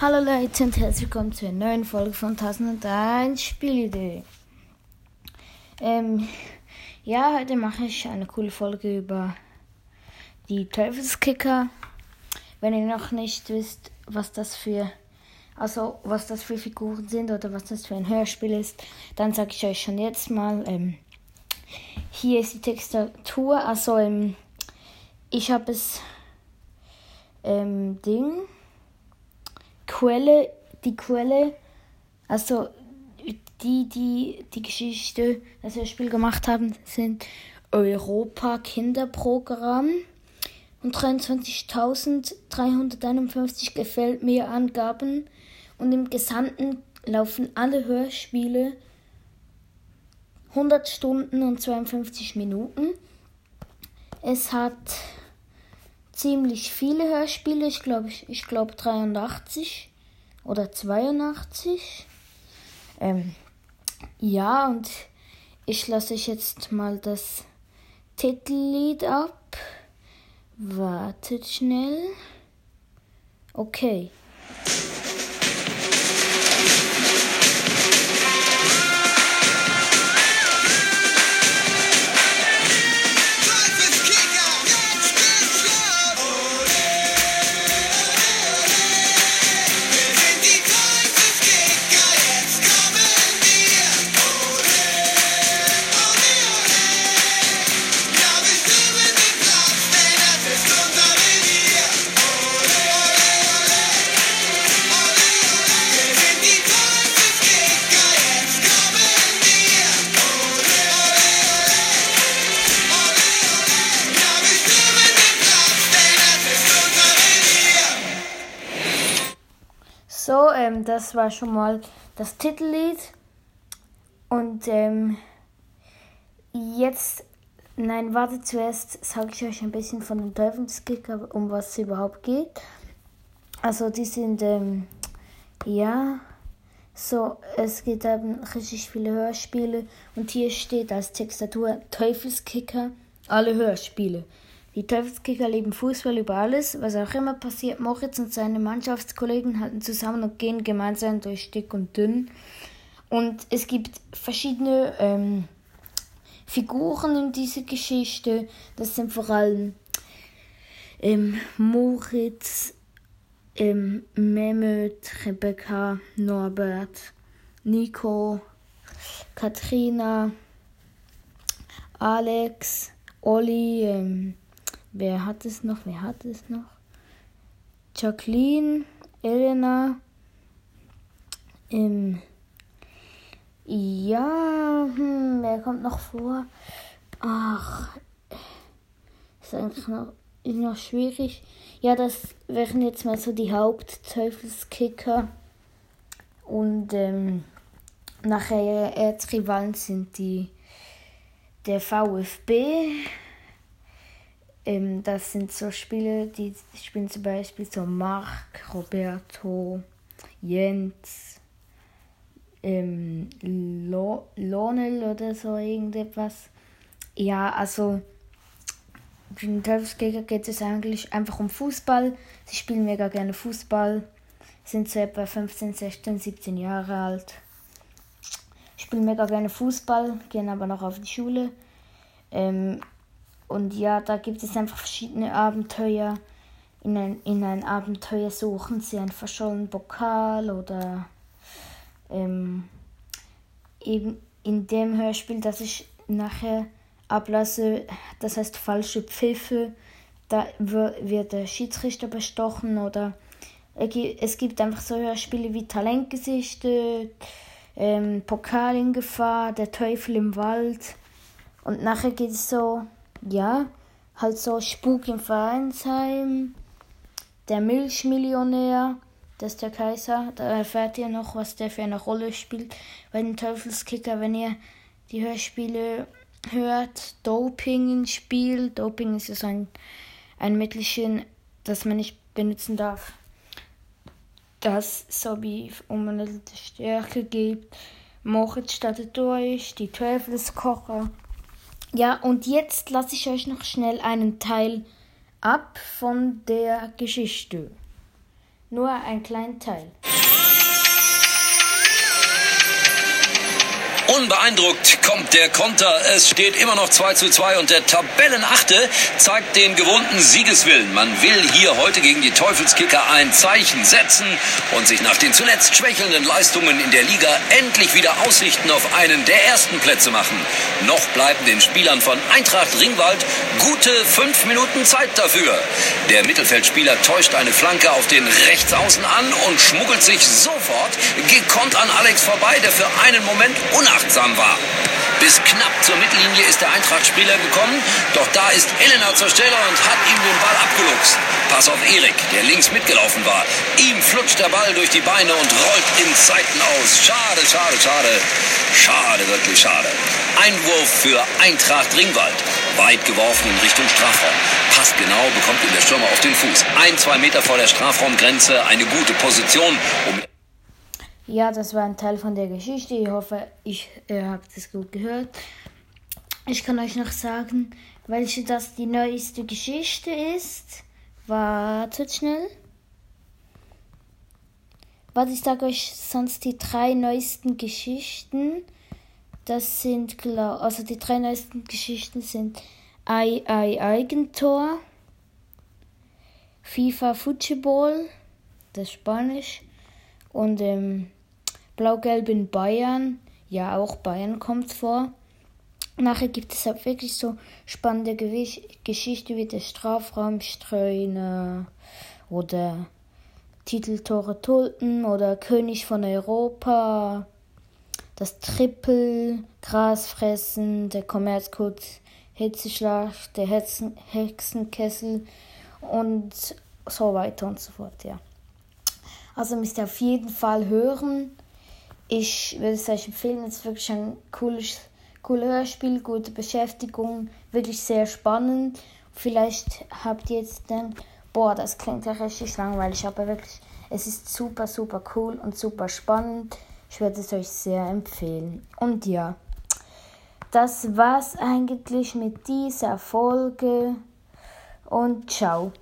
Hallo Leute und herzlich willkommen zu einer neuen Folge von 1001 Spielidee. Ähm, ja, heute mache ich eine coole Folge über die Teufelskicker. Wenn ihr noch nicht wisst, was das für also was das für Figuren sind oder was das für ein Hörspiel ist, dann sage ich euch schon jetzt mal. Ähm, hier ist die Textatur, also ähm, ich habe es ähm, Ding Quelle, die Quelle, also die, die die Geschichte, das Hörspiel gemacht haben, sind Europa Kinderprogramm. Und 23.351 gefällt mir Angaben. Und im Gesamten laufen alle Hörspiele 100 Stunden und 52 Minuten. Es hat ziemlich viele Hörspiele, ich glaube ich, ich glaube 83 oder 82. Ähm, ja, und ich lasse euch jetzt mal das Titellied ab. Wartet schnell. Okay. Ähm, das war schon mal das Titellied. Und ähm, jetzt, nein, warte, zuerst sage ich euch ein bisschen von den Teufelskicker, um was es überhaupt geht. Also, die sind, ähm, ja, so, es gibt eben richtig viele Hörspiele. Und hier steht als Textatur Teufelskicker, alle Hörspiele. Die Teufelskicker lieben Fußball über alles. Was auch immer passiert, Moritz und seine Mannschaftskollegen halten zusammen und gehen gemeinsam durch dick und dünn. Und es gibt verschiedene ähm, Figuren in dieser Geschichte. Das sind vor allem ähm, Moritz, ähm, Mehmet, Rebecca, Norbert, Nico, Katrina, Alex, Olli, ähm, Wer hat es noch? Wer hat es noch? Jacqueline, Elena. Ähm, ja, hm, wer kommt noch vor? Ach, ist eigentlich noch, ist noch schwierig. Ja, das wären jetzt mal so die Hauptteufelskicker. Und ähm, nachher Erzrivalen sind die der VfB ähm, das sind so Spiele, die spielen zum Beispiel so Marc, Roberto, Jens, ähm, Lo Lonel oder so irgendetwas. Ja, also für den Teufelsgegner geht es eigentlich einfach um Fußball. Sie spielen mega gerne Fußball, sind so etwa 15, 16, 17 Jahre alt. Spielen mega gerne Fußball, gehen aber noch auf die Schule. Ähm, und ja, da gibt es einfach verschiedene Abenteuer. In ein, in ein Abenteuer suchen sie einen verschollenen Pokal oder ähm, eben in dem Hörspiel, das ich nachher ablasse, das heißt falsche Pfiffe, da wird der Schiedsrichter bestochen oder es gibt einfach so Hörspiele wie Talentgesichter, ähm, Pokal in Gefahr, der Teufel im Wald und nachher geht es so ja, halt so Spuk im Vereinsheim, der Milchmillionär, das ist der Kaiser, da erfährt ihr noch, was der für eine Rolle spielt bei den Teufelskicker, wenn ihr die Hörspiele hört, Doping ins Spiel. Doping ist ja so ein, ein Mittelchen, das man nicht benutzen darf. Das so wie um eine Stärke gibt. Moritz startet durch, die Teufelskocher. Ja, und jetzt lasse ich euch noch schnell einen Teil ab von der Geschichte. nur ein kleiner Teil. Unbeeindruckt kommt der Konter. Es steht immer noch 2 zu 2 und der Tabellenachte zeigt den gewohnten Siegeswillen. Man will hier heute gegen die Teufelskicker ein Zeichen setzen und sich nach den zuletzt schwächelnden Leistungen in der Liga endlich wieder Aussichten auf einen der ersten Plätze machen. Noch bleiben den Spielern von Eintracht Ringwald gute fünf Minuten Zeit dafür. Der Mittelfeldspieler täuscht eine Flanke auf den Rechtsaußen an und schmuggelt sich sofort gekonnt an Alex vorbei, der für einen Moment unabhängig unachtsam war. Bis knapp zur Mittellinie ist der Eintracht-Spieler gekommen, doch da ist Elena zur Stelle und hat ihm den Ball abgeluchst. Pass auf Erik, der links mitgelaufen war. Ihm flutscht der Ball durch die Beine und rollt in Zeiten aus. Schade, schade, schade. Schade, wirklich schade. Einwurf für Eintracht Ringwald. Weit geworfen in Richtung Strafraum. Passt genau, bekommt ihn der Stürmer auf den Fuß. Ein, zwei Meter vor der Strafraumgrenze, eine gute Position, um ja, das war ein Teil von der Geschichte. Ich hoffe, ich äh, habt es gut gehört. Ich kann euch noch sagen, welche das die neueste Geschichte ist. Wartet schnell. Was ich sage euch sonst die drei neuesten Geschichten. Das sind klar, also die drei neuesten Geschichten sind Ei Ei Eigentor, FIFA Football, das Spanisch und ähm, Blau-Gelb in Bayern. Ja, auch Bayern kommt vor. Nachher gibt es halt wirklich so spannende Gewicht Geschichte wie der Strafraumstreuner oder Titeltore Tulpen oder König von Europa, das Triple, Grasfressen, der Kommerzcode, Hitzeschlacht, der Hexen Hexenkessel und so weiter und so fort, ja. Also müsst ihr auf jeden Fall hören ich würde es euch empfehlen. Es ist wirklich ein cooles, cooles Hörspiel, gute Beschäftigung, wirklich sehr spannend. Vielleicht habt ihr jetzt dann, boah, das klingt ja richtig langweilig, aber wirklich, es ist super, super cool und super spannend. Ich würde es euch sehr empfehlen. Und ja, das war's eigentlich mit dieser Folge und ciao.